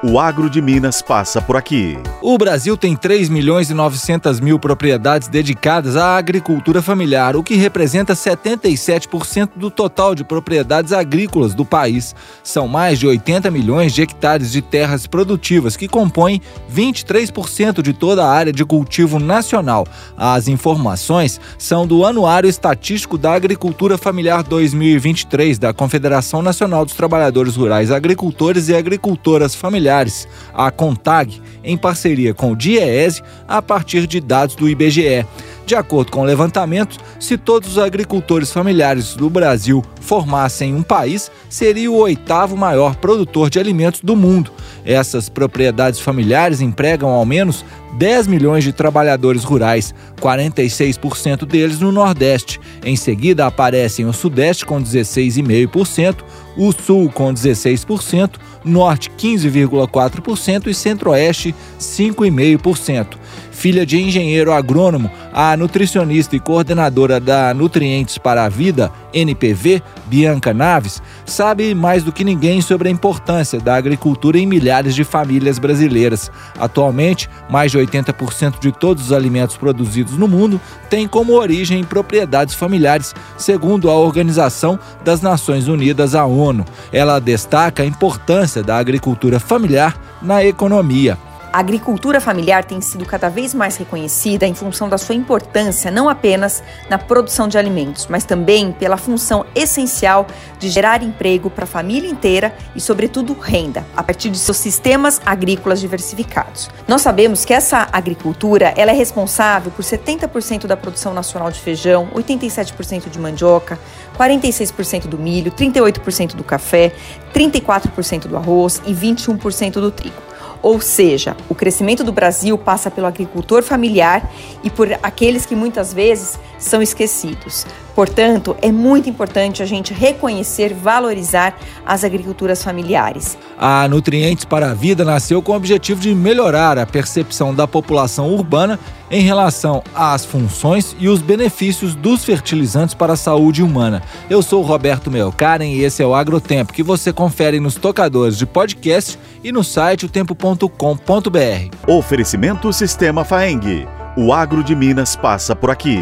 O agro de Minas passa por aqui. O Brasil tem 3 milhões e 900 mil propriedades dedicadas à agricultura familiar, o que representa 77% do total de propriedades agrícolas do país. São mais de 80 milhões de hectares de terras produtivas, que compõem 23% de toda a área de cultivo nacional. As informações são do Anuário Estatístico da Agricultura Familiar 2023 da Confederação Nacional dos Trabalhadores Rurais Agricultores e Agricultoras Familiares familiares, a CONTAG, em parceria com o DIEESE, a partir de dados do IBGE. De acordo com o levantamento, se todos os agricultores familiares do Brasil formassem um país, seria o oitavo maior produtor de alimentos do mundo. Essas propriedades familiares empregam ao menos 10 milhões de trabalhadores rurais, 46% deles no Nordeste. Em seguida aparecem o Sudeste com 16,5%, o Sul com 16%, Norte 15,4% e Centro-Oeste 5,5%. Filha de engenheiro agrônomo, a nutricionista e coordenadora da Nutrientes para a Vida, NPV, Bianca Naves, sabe mais do que ninguém sobre a importância da agricultura em milhares de famílias brasileiras. Atualmente, mais de 80% de todos os alimentos produzidos no mundo têm como origem propriedades familiares, segundo a Organização das Nações Unidas, a ONU. Ela destaca a importância da agricultura familiar na economia. A agricultura familiar tem sido cada vez mais reconhecida em função da sua importância não apenas na produção de alimentos, mas também pela função essencial de gerar emprego para a família inteira e, sobretudo, renda, a partir de seus sistemas agrícolas diversificados. Nós sabemos que essa agricultura ela é responsável por 70% da produção nacional de feijão, 87% de mandioca, 46% do milho, 38% do café, 34% do arroz e 21% do trigo. Ou seja, o crescimento do Brasil passa pelo agricultor familiar e por aqueles que muitas vezes são esquecidos. Portanto, é muito importante a gente reconhecer, valorizar as agriculturas familiares. A Nutrientes para a Vida nasceu com o objetivo de melhorar a percepção da população urbana em relação às funções e os benefícios dos fertilizantes para a saúde humana. Eu sou Roberto Melkaren e esse é o Agrotempo, que você confere nos tocadores de podcast e no site otempo.com.br. Oferecimento Sistema Faeng. O agro de Minas passa por aqui.